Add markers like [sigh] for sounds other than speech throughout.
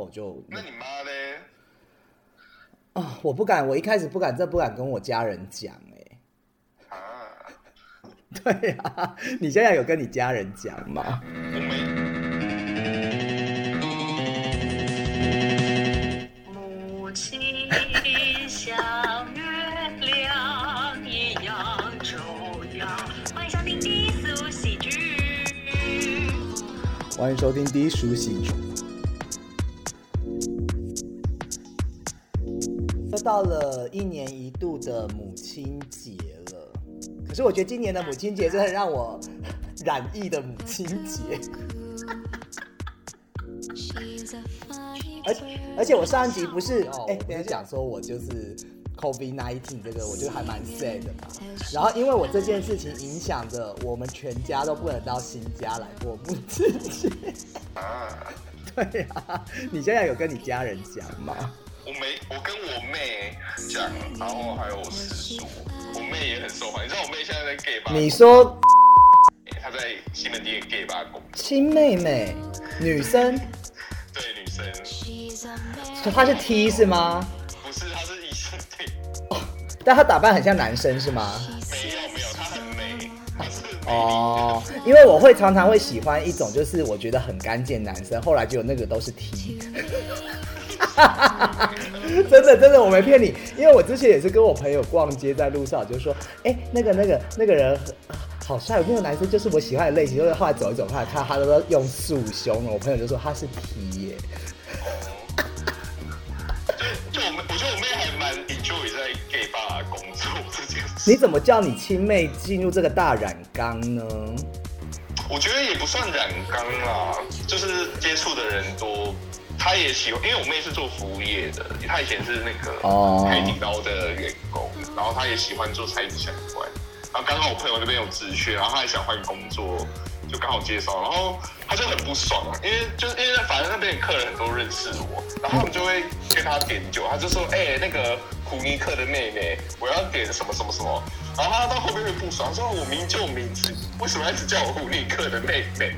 后就那你妈嘞？啊，我不敢，我一开始不敢，这不敢跟我家人讲哎、啊，[laughs] 对啊，你现在有跟你家人讲吗？我没。母亲像月亮一样重要。欢迎收听低俗喜剧。欢迎收听低俗喜剧。到了一年一度的母亲节了，可是我觉得今年的母亲节真的让我 [laughs] 染疫的母亲节，而而且我上一集不是哎，不是讲说我就是 COVID nineteen 这个，我觉得还蛮 sad 的嘛。然后因为我这件事情影响着我们全家都不能到新家来过母亲节。啊，[laughs] 对啊，你现在有跟你家人讲吗？我没，我跟我妹讲，然后还有我师叔，我妹也很受欢迎。你知道我妹现在在 gay 吧？你说她在西门町的 gay 吧工作，亲妹妹，女生，对女生，她是 T 是吗？不是，她是异性恋，但她打扮很像男生是吗？没有没有，她很美，哦，因为我会常常会喜欢一种，就是我觉得很干净的男生，后来就有那个都是 T。[laughs] 真的真的，我没骗你，因为我之前也是跟我朋友逛街，在路上我就说，哎、那个那个那个人很好帅，那个男生就是我喜欢的类型。就是后来走一走，后来看他都用束胸了，我朋友就说他是 T 耶。就我妹，我觉得我妹还蛮 enjoy 在 gay 吧工作这件事。你怎么叫你亲妹进入这个大染缸呢？我觉得也不算染缸啦，就是接触的人多，她也喜欢，因为我妹是做服务业的，她以前是那个哦海底捞的员工，然后她也喜欢做餐饮相关，然后刚好我朋友那边有职缺，然后她也想换工作，就刚好介绍，然后她就很不爽，因为就是因为反正那边的客人很多认识我，然后他们就会跟她点酒，她就说，哎、那个胡尼克的妹妹，我要点什么什么什么。然后她到后面会不爽，说我明就名字，为什么要一直叫我胡尼克的妹妹？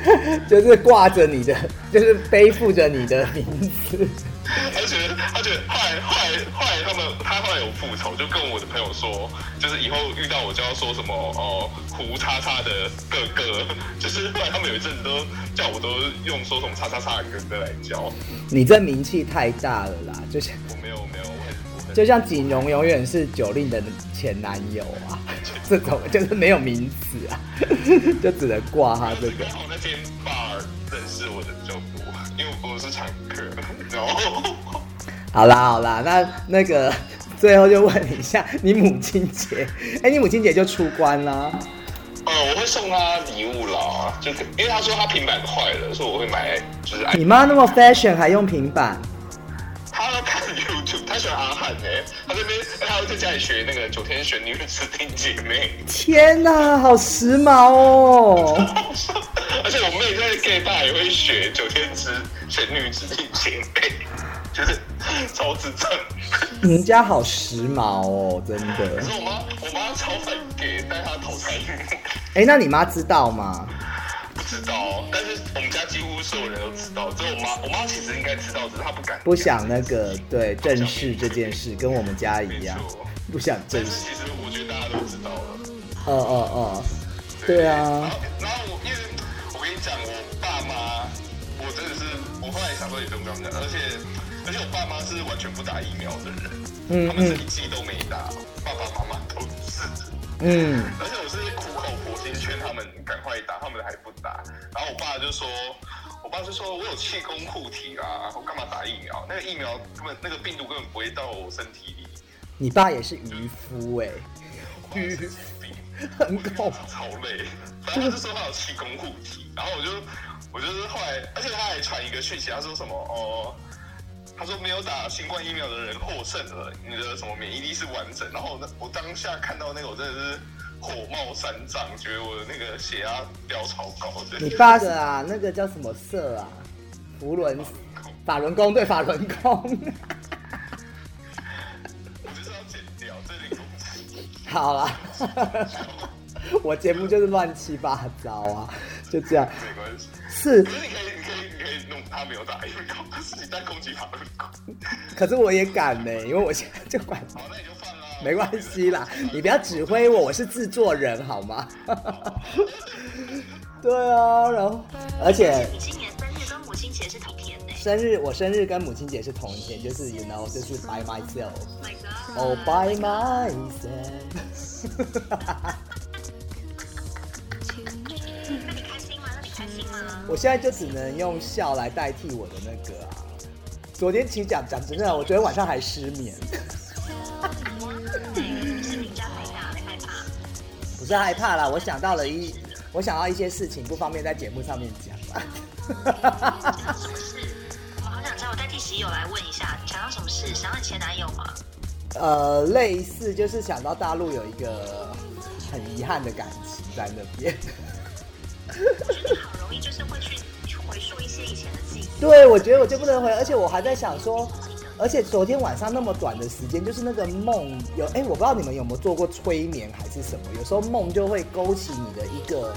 [laughs] 就是挂着你的，[laughs] 就是背负着你的名字。他就觉得，他觉得后来后来后来他们他后来有复仇，就跟我的朋友说，就是以后遇到我就要说什么哦胡叉叉的哥哥，就是后来他们有一阵子都叫我都用说什么叉叉叉的哥哥来叫，你这名气太大了啦，就是我没有没有，就像锦荣永远是九令的前男友啊，[laughs] 这种就是没有名字啊，就只能挂他这个刚。好那天 bar 认识我的比较多，因为我是常客，然后。[laughs] 好啦好啦，那那个最后就问你一下，你母亲节，哎、你母亲节就出关啦。呃，我会送她礼物啦，就因为她说她平板坏了，所以我会买，就是你妈那么 fashion 还用平板，喜欢阿汉哎、他这边他要在家里学那个九天玄女指定姐妹，天哪，好时髦哦！而且我妹在 gay 吧也会学九天之玄女指定姐妹，[laughs] 就是超智障。你们家好时髦哦，真的可的是。我妈我妈超反 gay，但她投胎哎、那你妈知道吗？不知道，但是我们家几乎所有人都知道，只有我妈，我妈其实应该知道，只是她不敢。不想那个对正视这件事，跟我们家一样不想正视。其实我觉得大家都知道了。哦哦哦，对然啊后，然后我因为我跟你讲，我爸妈，我真的是，我后来想说也不用讲，而且而且我爸妈是完全不打疫苗的人，嗯他们是一剂都没打，爸爸妈妈都是。嗯，而且我是苦口婆心劝他们赶快打，他们还不打。然后我爸就说，我爸就说我有气功护体啦，我干嘛打疫苗？那个疫苗根本那个病毒根本不会到我身体里。你爸也是渔夫哎、渔夫很恐超累。反正他就说他有气功护体，然后我就我就是后来，而且他还传一个讯息，他说什么哦。他说没有打新冠疫苗的人获胜了，你的什么免疫力是完整。然后我当下看到那个，我真的是火冒三丈，觉得我的那个血压飙超高的。你爸的啊，那个叫什么社啊？福伦法轮功对法轮功。[laughs] 我就是要剪掉，这。好啦，[laughs] 我节目就是乱七八糟啊，就这样。没关系。是可是你可以，你可以，你可以弄他没有有打，因为刚好是你在攻击法轮功。可是我也敢呢，因为我现在就管。好，那你就放啊。[laughs] 没关系啦，你不要指挥我，我是制作人好吗？[laughs] 对啊，然后而且你今年生日跟母亲节是同天呢。生日我生日跟母亲节是同一天，就是 you know 就是 by myself。My。哦 by myself。那你开心吗？那你开心吗？我现在就只能用笑来代替我的那个啊。昨天其实讲讲真的，我昨天晚上还失眠。是你家害怕，害怕。不是害怕啦，我想到了一，我想到一些事情，不方便在节目上面讲啦。想到什么事？我好想知道，我代替喜友来问一下，想到什么事？想到你前男友吗？呃，类似就是想到大陆有一个很遗憾的感情在那边。我觉得你好容易就是会去回溯一些以前的记忆。对，我觉得我就不能回，而且我还在想说，而且昨天晚上那么短的时间，就是那个梦有，哎，我不知道你们有没有做过催眠还是什么，有时候梦就会勾起你的一个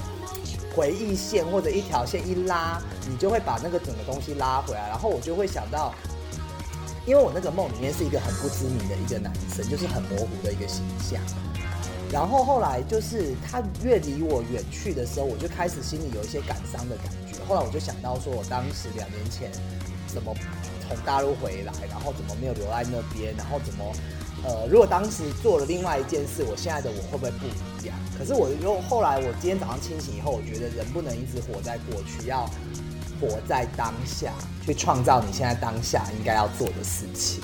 回忆线或者一条线一拉，你就会把那个整个东西拉回来，然后我就会想到。因为我那个梦里面是一个很不知名的一个男生，就是很模糊的一个形象。然后后来就是他越离我远去的时候，我就开始心里有一些感伤的感觉。后来我就想到说，我当时两年前怎么从大陆回来，然后怎么没有留在那边，然后怎么呃，如果当时做了另外一件事，我现在的我会不会不一样？可是我又后来我今天早上清醒以后，我觉得人不能一直活在过去，要活在当下，去创造你现在当下应该要做的事情。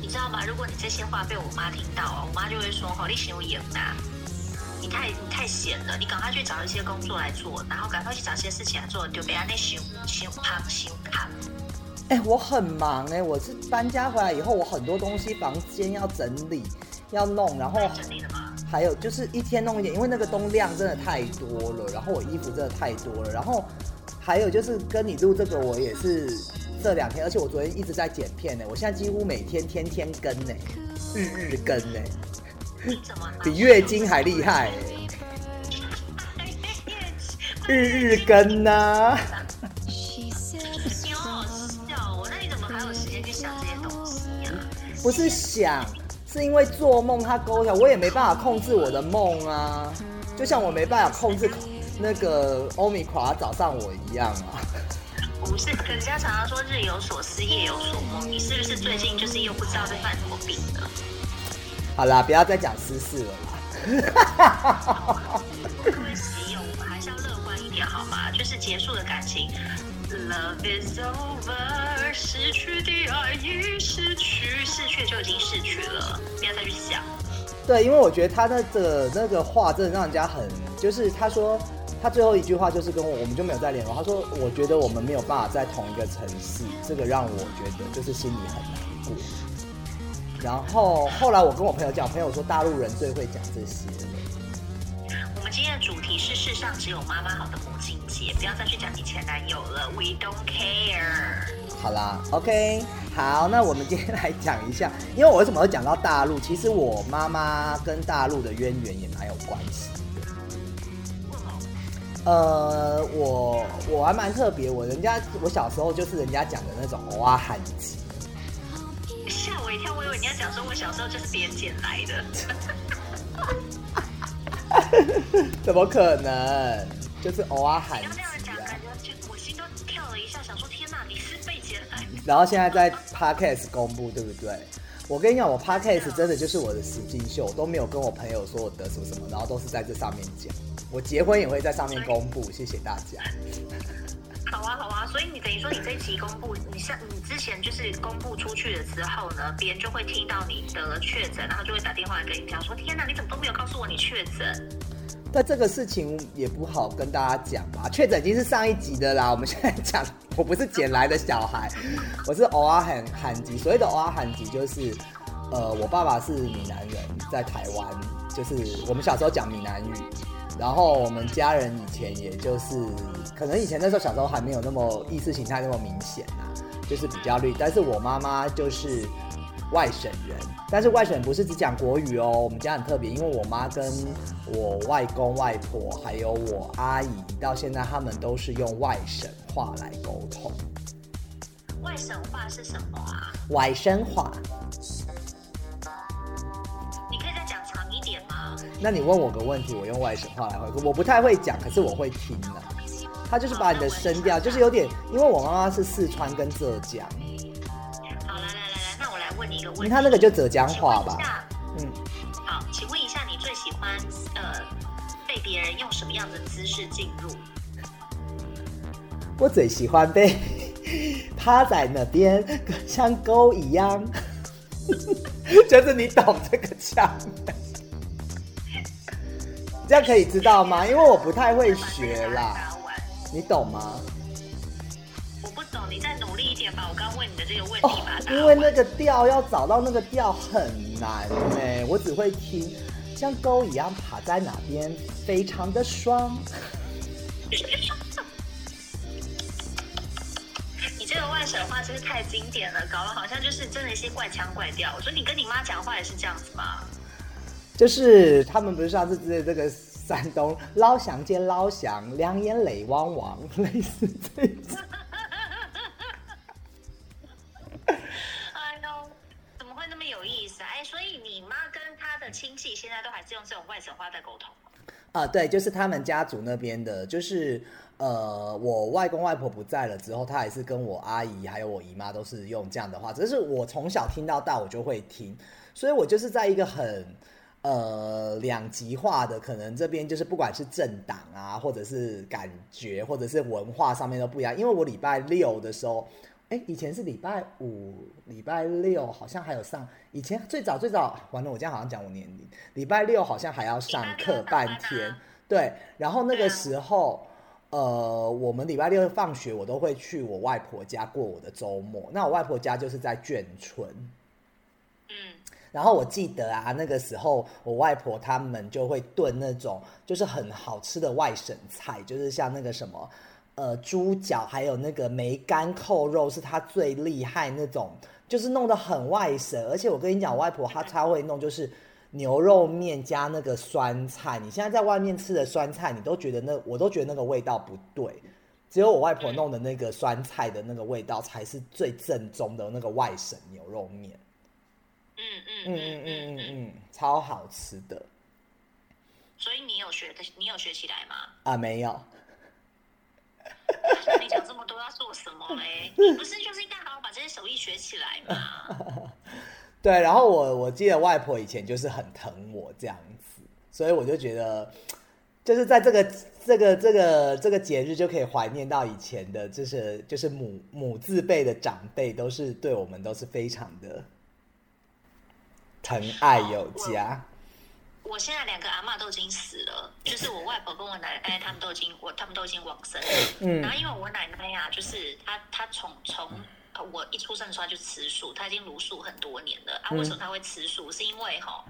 你知道吗？如果你这些话被我妈听到啊，我妈就会说：“哦，你行我演呐，你太你太闲了，你赶快去找一些工作来做，然后赶快去找一些事情来做，就别让那熊熊胖熊胖。哎、我很忙哎、我是搬家回来以后，我很多东西房间要整理，要弄，然后？还有就是一天弄一点，因为那个东量真的太多了，然后我衣服真的太多了，然后还有就是跟你录这个，我也是这两天，而且我昨天一直在剪片呢，我现在几乎每天天天更呢，日日更呢，你怎么比月经还厉害。哎，[laughs] 日日更啊。呐、你不是想，是因为做梦它勾起来，我也没办法控制我的梦啊，就像我没办法控制那个欧米垮找上我一样啊。不是，人家常常说日有所思，夜有所梦。你是不是最近就是又不知道在犯什么病了？好啦，不要再讲私事了啦。各位喜友，我们还是要乐观一点好吗？就是结束的感情，Love is over，失去的爱已失去，逝去就已经逝去了，不要再去想。对，因为我觉得他那个那个话真的让人家很，就是他说他最后一句话就是跟我我们就没有再联络。他说我觉得我们没有办法在同一个城市，这个让我觉得就是心里很难过。然后后来我跟我朋友讲，朋友说大陆人最会讲这些。今天的主题是世上只有妈妈好的母亲节，不要再去讲你前男友了，We don't care。好啦，OK，好，那我们今天来讲一下，因为我为什么会讲到大陆？其实我妈妈跟大陆的渊源也蛮有关系？呃，我我还蛮特别，我人家我小时候就是人家讲的那种偶啊喊集，吓我一跳，我以为你要讲说我小时候就是别人捡来的。[laughs] [laughs] 怎么可能？就是偶尔喊你要这样讲，啊感。觉就我心都跳了一下，想说天哪，你是被劫来。然后现在在 Podcast 公布，对不对？我跟你讲，我 Podcast 真的就是我的实境秀，我都没有跟我朋友说我得什么什么，然后都是在这上面讲。我结婚也会在上面公布，谢谢大家。好啊，好啊，所以你等于说你这一期公布，你像你之前就是公布出去了之后呢，别人就会听到你得了确诊，然后就会打电话来跟你讲说，天哪，你怎么都没有告诉我你确诊？但这个事情也不好跟大家讲吧，确诊已经是上一集的啦。我们现在讲，我不是捡来的小孩，我是偶尔喊喊集。所谓的偶尔罕籍，就是呃，我爸爸是闽南人，在台湾，就是我们小时候讲闽南语，然后我们家人以前也就是，可能以前那时候小时候还没有那么意识形态那么明显啊，就是比较绿。但是我妈妈就是外省人，但是外省人不是只讲国语哦，我们家很特别，因为我妈跟我外公外婆还有我阿姨到现在他们都是用外省话来沟通。外省话是什么啊？外省话。那你问我个问题，我用外省话来回答。我不太会讲，可是我会听的。他就是把你的声调，就是有点，因为我妈妈是四川跟浙江。好，来来来来，那我来问你一个问题。他那个就浙江话吧？嗯。好，请问一下，你最喜欢呃被别人用什么样的姿势进入？我最喜欢被。[laughs] 趴在那边，像狗一样，[laughs] 就是你懂这个腔，这样可以知道吗？因为我不太会学啦，你懂吗？我不懂，你再努力一点吧。我刚问你的这个问题吧。因为那个调要找到那个调很难哎，我只会听像钩一样爬在哪边，非常的爽。[laughs] 这个外省话真是太经典了，搞得好像就是真的一些怪腔怪调。我说你跟你妈讲话也是这样子吗？就是他们不是上次在这个山东捞翔见捞翔，两眼泪汪汪，类似这种。哎呦，怎么会那么有意思？哎，所以你妈跟她的亲戚现在都还是用这种外省话在沟通？啊，对，就是他们家族那边的，就是。呃，我外公外婆不在了之后，他还是跟我阿姨还有我姨妈都是用这样的话，只是我从小听到大，我就会听，所以我就是在一个很呃两极化的，可能这边就是不管是政党啊，或者是感觉，或者是文化上面都不一样。因为我礼拜六的时候，哎，以前是礼拜五、礼拜六好像还有上，以前最早最早，完了，我这样好像讲我年龄，礼拜六好像还要上课半天，对，然后那个时候。呃，我们礼拜六放学，我都会去我外婆家过我的周末。那我外婆家就是在眷村，嗯，然后我记得啊，那个时候我外婆他们就会炖那种就是很好吃的外省菜，就是像那个什么呃猪脚，还有那个梅干扣肉，是他最厉害那种，就是弄得很外省。而且我跟你讲，我外婆她她会弄，就是。牛肉面加那个酸菜，你现在在外面吃的酸菜，你都觉得那我都觉得那个味道不对，只有我外婆弄的那个酸菜的那个味道才是最正宗的那个外省牛肉面。嗯嗯嗯嗯嗯嗯嗯，超好吃的。所以你有学的，你有学起来吗？啊，没有。你讲这么多要做什么嘞？你 [laughs] 不是就是应该好好把这些手艺学起来吗？[laughs] 对，然后我我记得外婆以前就是很疼我这样子，所以我就觉得，就是在这个这个这个这个节日就可以怀念到以前的，就是就是母母字辈的长辈都是对我们都是非常的疼爱有加。我现在两个阿妈都已经死了，[laughs] 就是我外婆跟我奶奶他们都已经我他们都已经往生了。嗯，然后因为我奶奶呀，就是她她从从。我一出生的时候就吃素，她已经茹素很多年了啊。为什么她会吃素？是因为哈。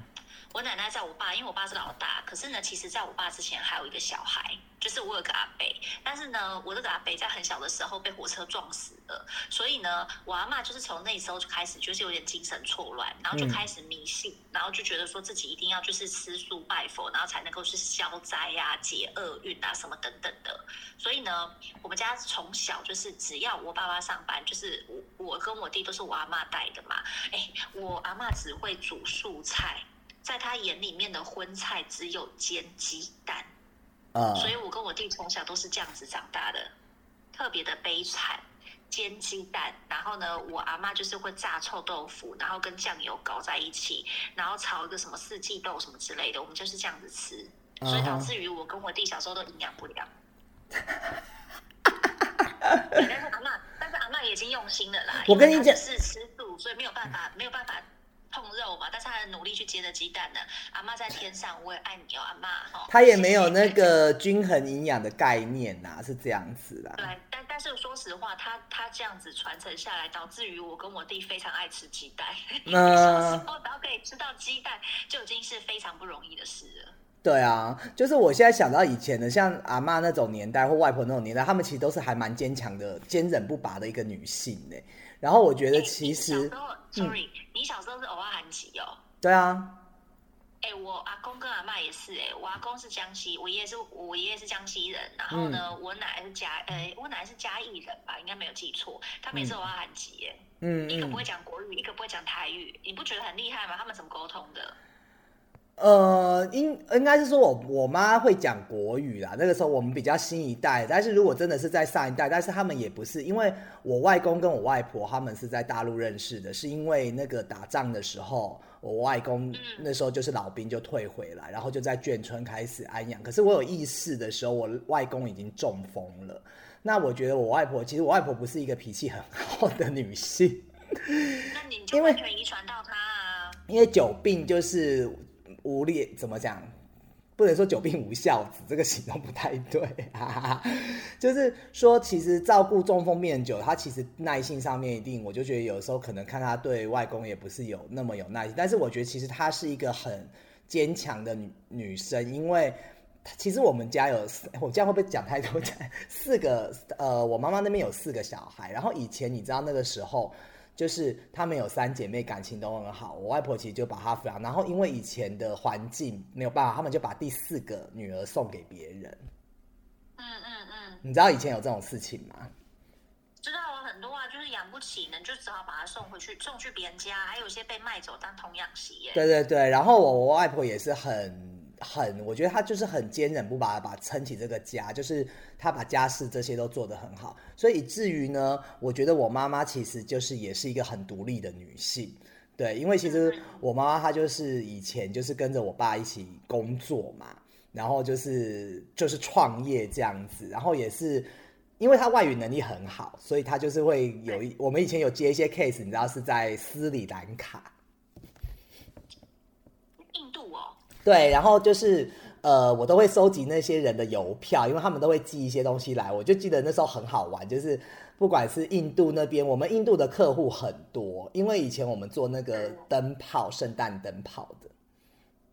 我奶奶在我爸，因为我爸是老大，可是呢，其实在我爸之前还有一个小孩，就是我有个阿伯，但是呢，我这个阿伯在很小的时候被火车撞死了，所以呢，我阿妈就是从那时候就开始就是有点精神错乱，然后就开始迷信，然后就觉得说自己一定要就是吃素拜佛，然后才能够去消灾呀、解厄运啊什么等等的。所以呢，我们家从小就是只要我爸爸上班，就是我我跟我弟都是我阿妈带的嘛。哎，我阿妈只会煮素菜。在他眼里面的荤菜只有煎鸡蛋，啊，所以我跟我弟从小都是这样子长大的，特别的悲惨，煎鸡蛋，然后呢，我阿妈就是会炸臭豆腐，然后跟酱油搞在一起，然后炒一个什么四季豆什么之类的，我们就是这样子吃，所以导致于我跟我弟小时候都营养不良。但是阿妈，但是阿妈已经用心了啦，我跟你讲是吃素，所以没有办法，没有办法。碰肉嘛，但是他很努力去接着鸡蛋呢。阿妈在天上，我也爱你哦，阿妈哦。他也没有那个均衡营养的概念呐，是这样子的。对，但但是说实话，他他这样子传承下来，导致于我跟我弟非常爱吃鸡蛋。那 [laughs] 小时候只要可以吃到鸡蛋，就已经是非常不容易的事了。对啊，就是我现在想到以前的，像阿妈那种年代或外婆那种年代，他们其实都是还蛮坚强的、坚韧不拔的一个女性呢。然后我觉得其实，sorry，你小时候是偶尔韩籍哦。对啊。哎，我阿公跟阿妈也是哎，我阿公是江西，我爷爷是我爷爷是江西人，然后呢，我奶奶是嘉，呃，我奶奶是嘉义人吧，应该没有记错，他们也是偶尔韩籍哎，嗯，一个不会讲国语，一个不会讲台语，你不觉得很厉害吗？他们怎么沟通的？呃，应应该是说我我妈会讲国语啦。那个时候我们比较新一代，但是如果真的是在上一代，但是他们也不是，因为我外公跟我外婆他们是在大陆认识的，是因为那个打仗的时候，我外公那时候就是老兵就退回来，然后就在眷村开始安养。可是我有意识的时候，我外公已经中风了。那我觉得我外婆其实我外婆不是一个脾气很好的女性，[laughs] 那你就完全遗传到她啊？因为久病就是。无力怎么讲？不能说久病无孝子，这个形容不太对。就是说，其实照顾中风病人久，他其实耐性上面一定，我就觉得有时候可能看他对外公也不是有那么有耐心。但是我觉得其实她是一个很坚强的女女生，因为其实我们家有，我这样会不会讲太多？[laughs] 四个呃，我妈妈那边有四个小孩，然后以前你知道那个时候。就是她们有三姐妹，感情都很好。我外婆其实就把她抚养，然后因为以前的环境没有办法，他们就把第四个女儿送给别人。嗯嗯嗯。你知道以前有这种事情吗？知道啊，很多啊，就是养不起呢，就只好把她送回去，送去别人家，还有一些被卖走当童养媳耶。对对对，然后我我外婆也是很。很，我觉得他就是很坚韧不拔，把撑起这个家，就是他把家事这些都做得很好，所以以至于呢，我觉得我妈妈其实就是也是一个很独立的女性，对，因为其实我妈妈她就是以前就是跟着我爸一起工作嘛，然后就是就是创业这样子，然后也是因为她外语能力很好，所以她就是会有一我们以前有接一些 case，你知道是在斯里兰卡。对，然后就是呃，我都会收集那些人的邮票，因为他们都会寄一些东西来。我就记得那时候很好玩，就是不管是印度那边，我们印度的客户很多，因为以前我们做那个灯泡、圣诞灯泡的。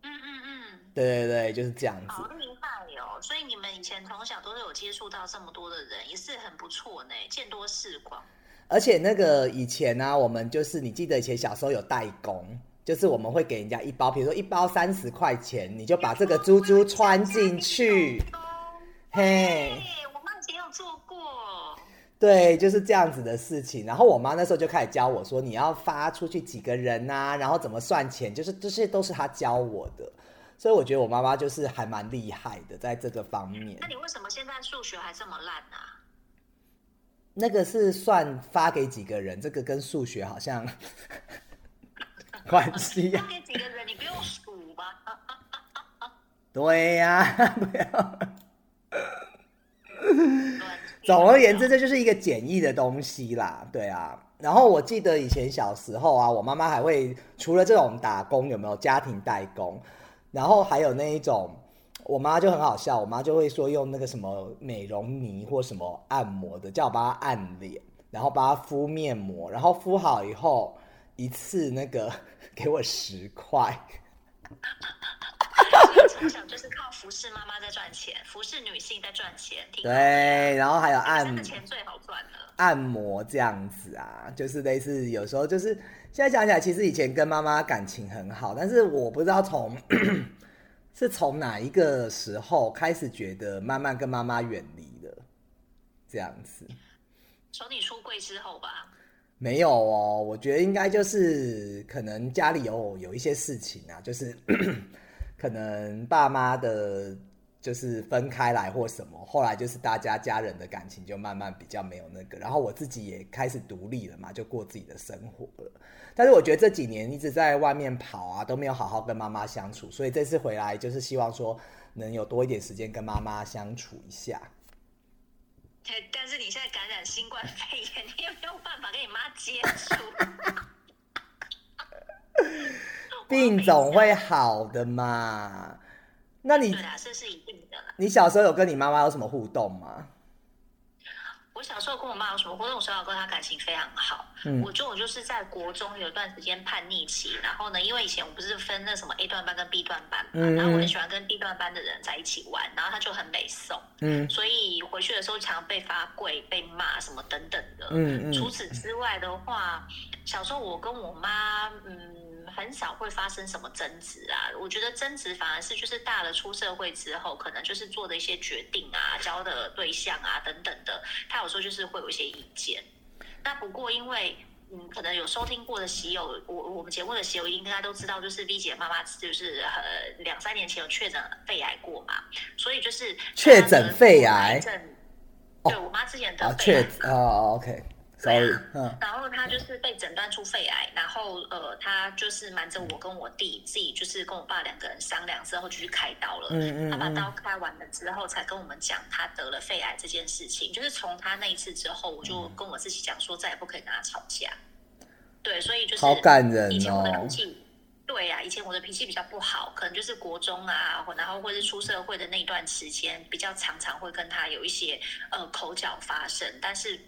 嗯嗯嗯。对对对，就是这样子。好厉害哦！所以你们以前从小都是有接触到这么多的人，也是很不错呢，见多识广。而且那个以前呢，我们就是你记得以前小时候有代工。就是我们会给人家一包，比如说一包三十块钱，你就把这个珠珠穿进去。嘿，我妈以前有做过。对，就是这样子的事情。然后我妈那时候就开始教我说，你要发出去几个人啊，然后怎么算钱，就是这些都是她教我的。所以我觉得我妈妈就是还蛮厉害的，在这个方面。那你为什么现在数学还这么烂呢？那个是算发给几个人，这个跟数学好像。关系呀？给几个人？你不用数吧？[laughs] 对呀，[laughs] 不要。总而言之，这就是一个简易的东西啦。对啊。然后我记得以前小时候啊，我妈妈还会除了这种打工，有没有家庭代工？然后还有那一种，我妈就很好笑，我妈就会说用那个什么美容泥或什么按摩的，叫我帮她按脸，然后帮她敷面膜，然后敷好以后一次那个。给我十块。从小就是靠服侍妈妈在赚钱，服侍女性在赚钱。对，然后还有按摩，钱最好赚了。按摩这样子啊，就是类似有时候就是现在想起来，其实以前跟妈妈感情很好，但是我不知道从 [coughs] 是从哪一个时候开始觉得慢慢跟妈妈远离了，这样子。从你出柜之后吧。没有哦，我觉得应该就是可能家里有有一些事情啊，就是 [coughs] 可能爸妈的，就是分开来或什么，后来就是大家家人的感情就慢慢比较没有那个，然后我自己也开始独立了嘛，就过自己的生活了。但是我觉得这几年一直在外面跑啊，都没有好好跟妈妈相处，所以这次回来就是希望说能有多一点时间跟妈妈相处一下。但是你现在感染新冠肺炎，[laughs] 你也没有办法跟你妈接触。病总会好的嘛？那你对啊，这是一定的。你小时候有跟你妈妈有什么互动吗？我我小时候跟我妈有什么互动？我小小跟她感情非常好。嗯我就我就是在国中有一段时间叛逆期，然后呢，因为以前我不是分那什么 A 段班跟 B 段班嘛，然后我很喜欢跟 B 段班的人在一起玩，然后他就很美送，嗯，所以回去的时候常常被罚跪、被骂什么等等的。嗯嗯。除此之外的话，小时候我跟我妈，嗯。很少会发生什么争执啊，我觉得争执反而是就是大了出社会之后，可能就是做的一些决定啊、交的对象啊等等的，他有时候就是会有一些意见。那不过因为嗯，可能有收听过的喜友，我我们节目的喜友应该都知道，就是 V 姐妈妈就是呃两三年前有确诊肺癌过嘛，所以就是确诊肺癌，对我妈之前得肺癌哦，OK。对啊，[laughs] 然后他就是被诊断出肺癌，然后呃，他就是瞒着我跟我弟自己，就是跟我爸两个人商量之后就去开刀了。嗯嗯，他把刀开完了之后，才跟我们讲他得了肺癌这件事情。就是从他那一次之后，我就跟我自己讲说，再也不可以跟他吵架。对，所以就是好感人哦。对呀，以前我的脾气比较不好，可能就是国中啊，然后或者是出社会的那段时间，比较常常会跟他有一些呃口角发生，但是。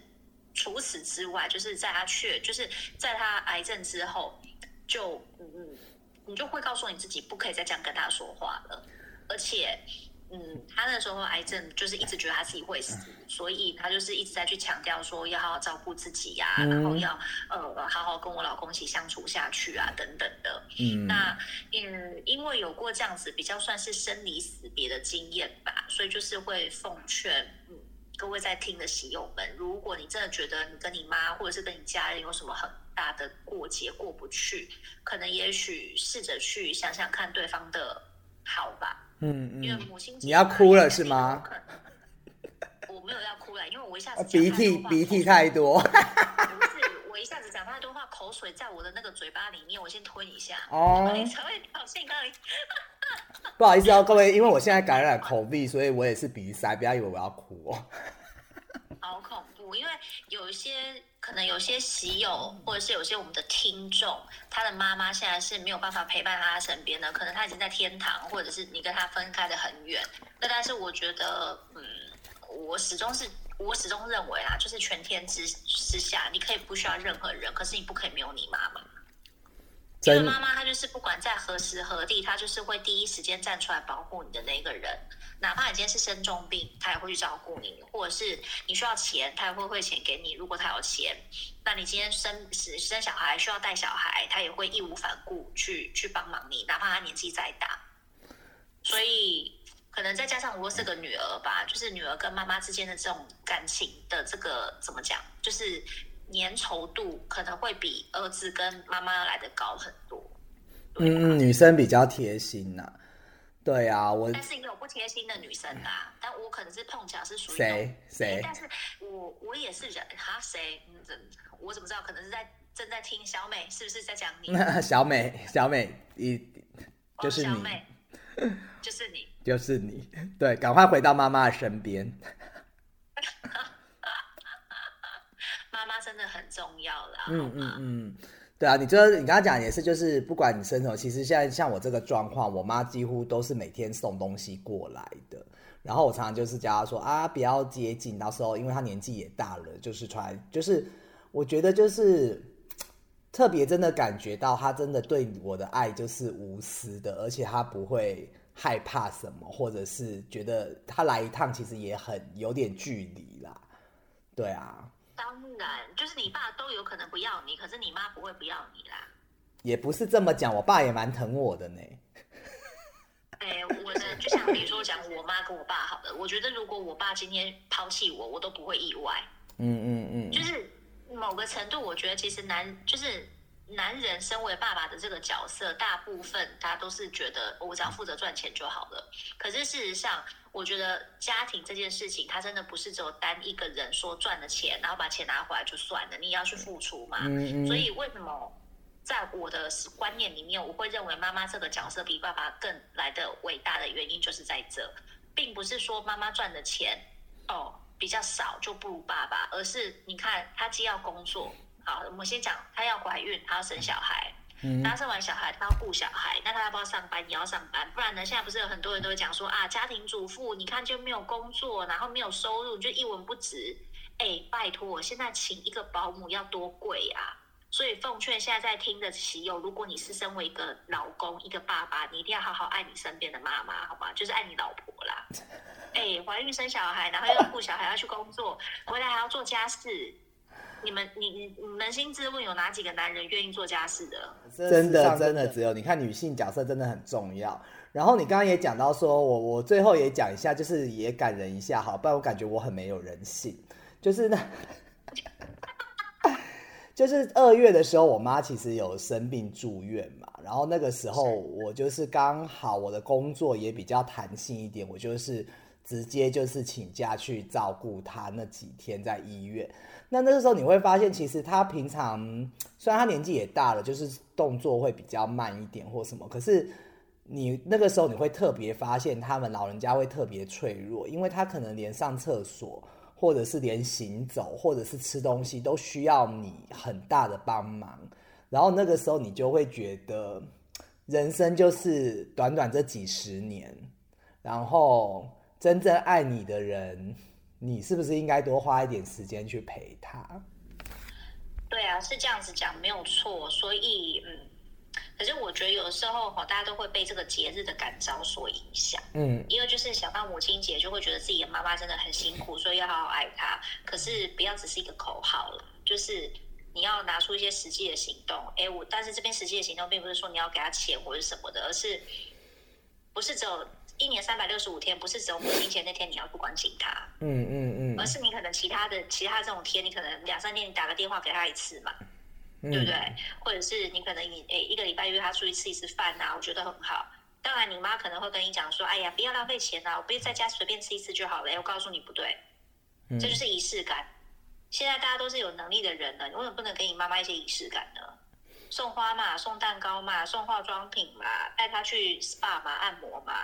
除此之外，就是在他确，就是在他癌症之后，就嗯嗯，你就会告诉你自己，不可以再这样跟他说话了。而且，嗯，他那时候癌症就是一直觉得他自己会死，所以他就是一直在去强调说要好好照顾自己呀，然后要呃好好跟我老公一起相处下去啊，等等的。嗯，那嗯，因为有过这样子比较算是生离死别的经验吧，所以就是会奉劝嗯。各位在听的喜友们，如果你真的觉得你跟你妈或者是跟你家人有什么很大的过节过不去，可能也许试着去想想看对方的好吧。嗯嗯。因为母亲节你要哭了是吗？[laughs] 我没有要哭了，因为我一下子鼻涕鼻涕太多。[laughs] 口水在我的那个嘴巴里面，我先吞一下。哦。才会好兴高兴。[laughs] 不好意思哦，各位，因为我现在感染口鼻，所以我也是鼻塞，不要以为我要哭哦。[laughs] 好恐怖，因为有一些可能有些喜友，或者是有些我们的听众，他的妈妈现在是没有办法陪伴他身边的，可能他已经在天堂，或者是你跟他分开的很远。那但是我觉得，嗯，我始终是我始终认为啊，就是全天之之下，你可以不需要任何人，可是你不可以没有你妈妈。因为妈妈她就是不管在何时何地，她就是会第一时间站出来保护你的那个人。哪怕你今天是生重病，她也会去照顾你；或者是你需要钱，她也会汇钱给你。如果她有钱，那你今天生生小孩需要带小孩，她也会义无反顾去去帮忙你，哪怕她年纪再大。所以可能再加上我是个女儿吧，就是女儿跟妈妈之间的这种感情的这个怎么讲，就是。粘稠度可能会比儿子跟妈妈来的高很多。嗯，女生比较贴心呐。对啊，我。但是也有不贴心的女生啊，但我可能是碰巧是属于谁谁。但是我我也是人哈谁？嗯，我怎么知道？可能是在正在听小美是不是在讲你？[laughs] 小美小美，一就是你，[laughs] 就是你，就是你。对，赶快回到妈妈的身边。妈妈真的很重要啦。嗯嗯嗯，对啊，你觉得你刚刚讲也是，就是不管你生什么，其实现在像我这个状况，我妈几乎都是每天送东西过来的。然后我常常就是教她说啊，不要接近，到时候因为她年纪也大了，就是穿，就是我觉得就是特别真的感觉到他真的对我的爱就是无私的，而且他不会害怕什么，或者是觉得他来一趟其实也很有点距离啦。对啊。当然，就是你爸都有可能不要你，可是你妈不会不要你啦。也不是这么讲，我爸也蛮疼我的呢。哎，我的就像比如说讲我妈跟我爸好了，我觉得如果我爸今天抛弃我，我都不会意外。嗯嗯嗯，就是某个程度，我觉得其实男就是。男人身为爸爸的这个角色，大部分他都是觉得我只要负责赚钱就好了。可是事实上，我觉得家庭这件事情，他真的不是只有单一个人说赚了钱，然后把钱拿回来就算了，你也要去付出嘛。所以为什么在我的观念里面，我会认为妈妈这个角色比爸爸更来的伟大的原因，就是在这，并不是说妈妈赚的钱哦比较少就不如爸爸，而是你看他既要工作。好，我们先讲，他要怀孕，他要生小孩，她生完小孩，他要顾小孩，那他要不要上班？也要上班，不然呢？现在不是有很多人都会讲说啊，家庭主妇，你看就没有工作，然后没有收入，就一文不值。哎，拜托，我现在请一个保姆要多贵啊！所以奉劝现在在听的喜友，如果你是身为一个老公、一个爸爸，你一定要好好爱你身边的妈妈，好吗？就是爱你老婆啦。[laughs] 哎，怀孕生小孩，然后要顾小孩，要去工作，回来还要做家事。你们，你你你扪心自问，有哪几个男人愿意做家事的？真的，真的只有你看，女性角色真的很重要。然后你刚刚也讲到说，我我最后也讲一下，就是也感人一下，好，不然我感觉我很没有人性。就是呢。[laughs] 就是二月的时候，我妈其实有生病住院嘛，然后那个时候我就是刚好我的工作也比较弹性一点，我就是直接就是请假去照顾她那几天在医院。那那个时候你会发现，其实她平常虽然她年纪也大了，就是动作会比较慢一点或什么，可是你那个时候你会特别发现他们老人家会特别脆弱，因为他可能连上厕所。或者是连行走，或者是吃东西，都需要你很大的帮忙。然后那个时候，你就会觉得，人生就是短短这几十年，然后真正爱你的人，你是不是应该多花一点时间去陪他？对啊，是这样子讲没有错。所以，嗯。可是我觉得有的时候哈，大家都会被这个节日的感召所影响。嗯，因为就是想到母亲节，就会觉得自己的妈妈真的很辛苦，所以要好好爱她。可是不要只是一个口号了，就是你要拿出一些实际的行动。哎，我但是这边实际的行动并不是说你要给她钱或者什么的，而是不是只有一年三百六十五天，不是只有母亲节那天你要不关心她。嗯嗯嗯，而是你可能其他的其他这种天，你可能两三天你打个电话给她一次嘛。对不对？或者是你可能你诶一个礼拜约他出去吃一次饭呐，我觉得很好。当然，你妈可能会跟你讲说：“哎呀，不要浪费钱呐，我不在家随便吃一次就好了。”我告诉你不对，这就是仪式感。现在大家都是有能力的人了，你为什么不能给你妈妈一些仪式感呢？送花嘛，送蛋糕嘛，送化妆品嘛，带她去 SPA 嘛，按摩嘛。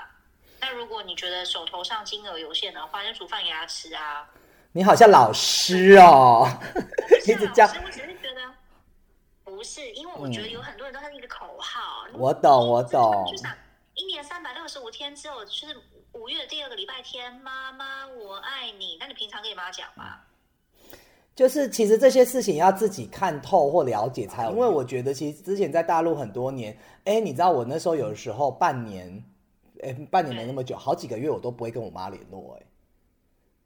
那如果你觉得手头上金额有限的话，就煮饭给她吃啊。你好像老师哦，[laughs] 一直讲。我只是觉得。不是，因为我觉得有很多人都是一个口号。我懂，我懂。就想一年三百六十五天之后，就是五月的第二个礼拜天，妈妈我爱你。那你平常跟你妈讲吗？就是其实这些事情要自己看透或了解才。因为我觉得其实之前在大陆很多年，哎，你知道我那时候有时候半年，哎，半年没那么久，好几个月我都不会跟我妈联络，哎，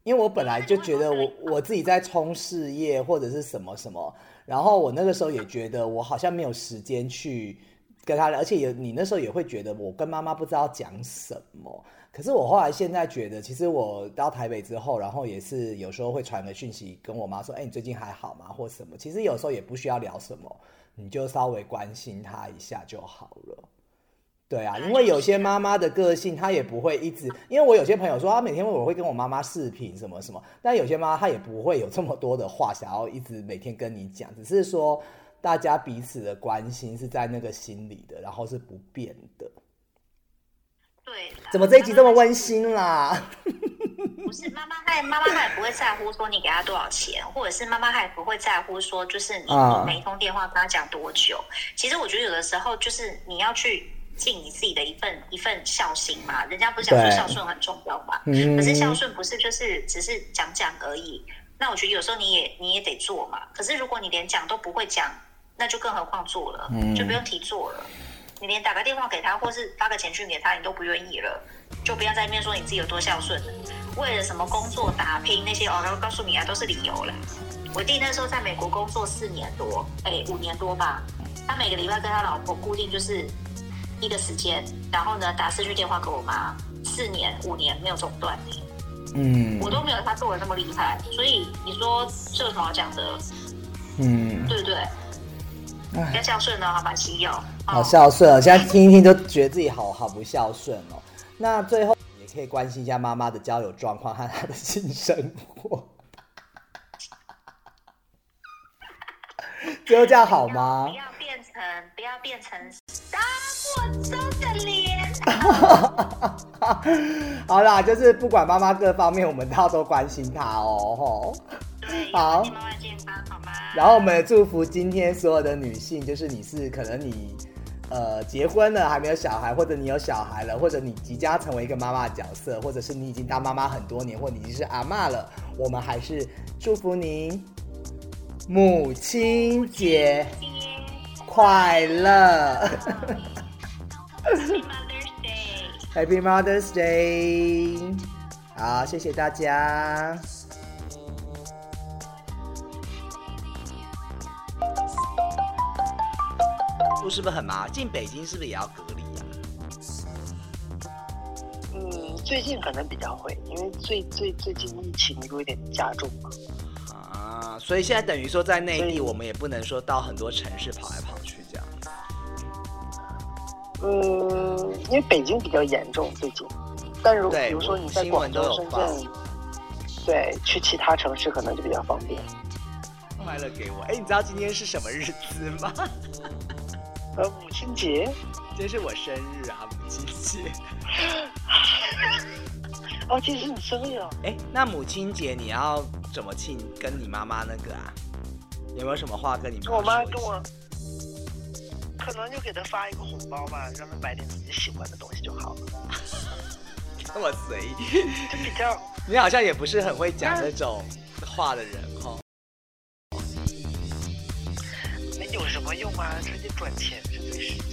因为我本来就觉得我我自己在冲事业或者是什么什么。然后我那个时候也觉得我好像没有时间去跟他，而且也你那时候也会觉得我跟妈妈不知道讲什么。可是我后来现在觉得，其实我到台北之后，然后也是有时候会传个讯息跟我妈说：“哎，你最近还好吗？”或什么。其实有时候也不需要聊什么，你就稍微关心她一下就好了。对啊，因为有些妈妈的个性，她也不会一直。因为我有些朋友说，她每天我会跟我妈妈视频什么什么，但有些妈妈她也不会有这么多的话想要一直每天跟你讲，只是说大家彼此的关心是在那个心里的，然后是不变的。对，怎么这一集这么温馨啦？[laughs] 不是妈妈，她妈妈她也不会在乎说你给她多少钱，或者是妈妈她也不会在乎说就是你每一通电话跟她讲多久。其实我觉得有的时候就是你要去。尽你自己的一份一份孝心嘛，人家不是讲说孝顺很重要嘛？可是孝顺不是就是只是讲讲而已。那我觉得有时候你也你也得做嘛。可是如果你连讲都不会讲，那就更何况做了，就不用提做了。你连打个电话给他，或是发个简讯给他，你都不愿意了，就不要在那边说你自己有多孝顺了。为了什么工作打拼那些哦，然后告诉你啊，都是理由了。我弟那时候在美国工作四年多，哎，五年多吧。他每个礼拜跟他老婆固定就是。一个时间，然后呢，打四句电话给我妈，四年五年没有中断嗯，我都没有他做的那么厉害，所以你说这有什么好讲的？嗯，对不对？要孝顺呢，好吧，亲友。好孝顺哦，现在听一听都觉得自己好好不孝顺哦。那最后也可以关心一下妈妈的交友状况和她的性生活。[laughs] 最后这样好吗？不要变成，不要变成。我真的脸。[laughs] 好啦，就是不管妈妈各方面，我们都要多关心她哦。吼，好，妈妈健康好吗？然后我们祝福今天所有的女性，就是你是可能你呃结婚了还没有小孩，或者你有小孩了，或者你即将成为一个妈妈角色，或者是你已经当妈妈很多年，或你已经是阿妈了，我们还是祝福您母亲节快乐，Happy Mother's Day，好，谢谢大家。是不是很忙？进北京是不是也要隔离呀？嗯，最近可能比较会，因为最最最近疫情有点加重嘛。啊，所以现在等于说在内地，我们也不能说到很多城市跑来跑。嗯，因为北京比较严重最近，但如比如说你在广州、深圳，对，去其他城市可能就比较方便。快乐给我，哎，你知道今天是什么日子吗？[laughs] 呃，母亲节，今天是我生日啊，母亲节。[laughs] 哦，今天是你生日哦。哎，那母亲节你要怎么庆？跟你妈妈那个啊，有没有什么话跟你妈？我妈跟我，可能就给他发一个红包吧，让他买点自己喜欢的东西就好了。[laughs] 这么随意，就比较。[laughs] 你好像也不是很会讲那种话的人哈。那有什么用啊？直接赚钱是最实际的。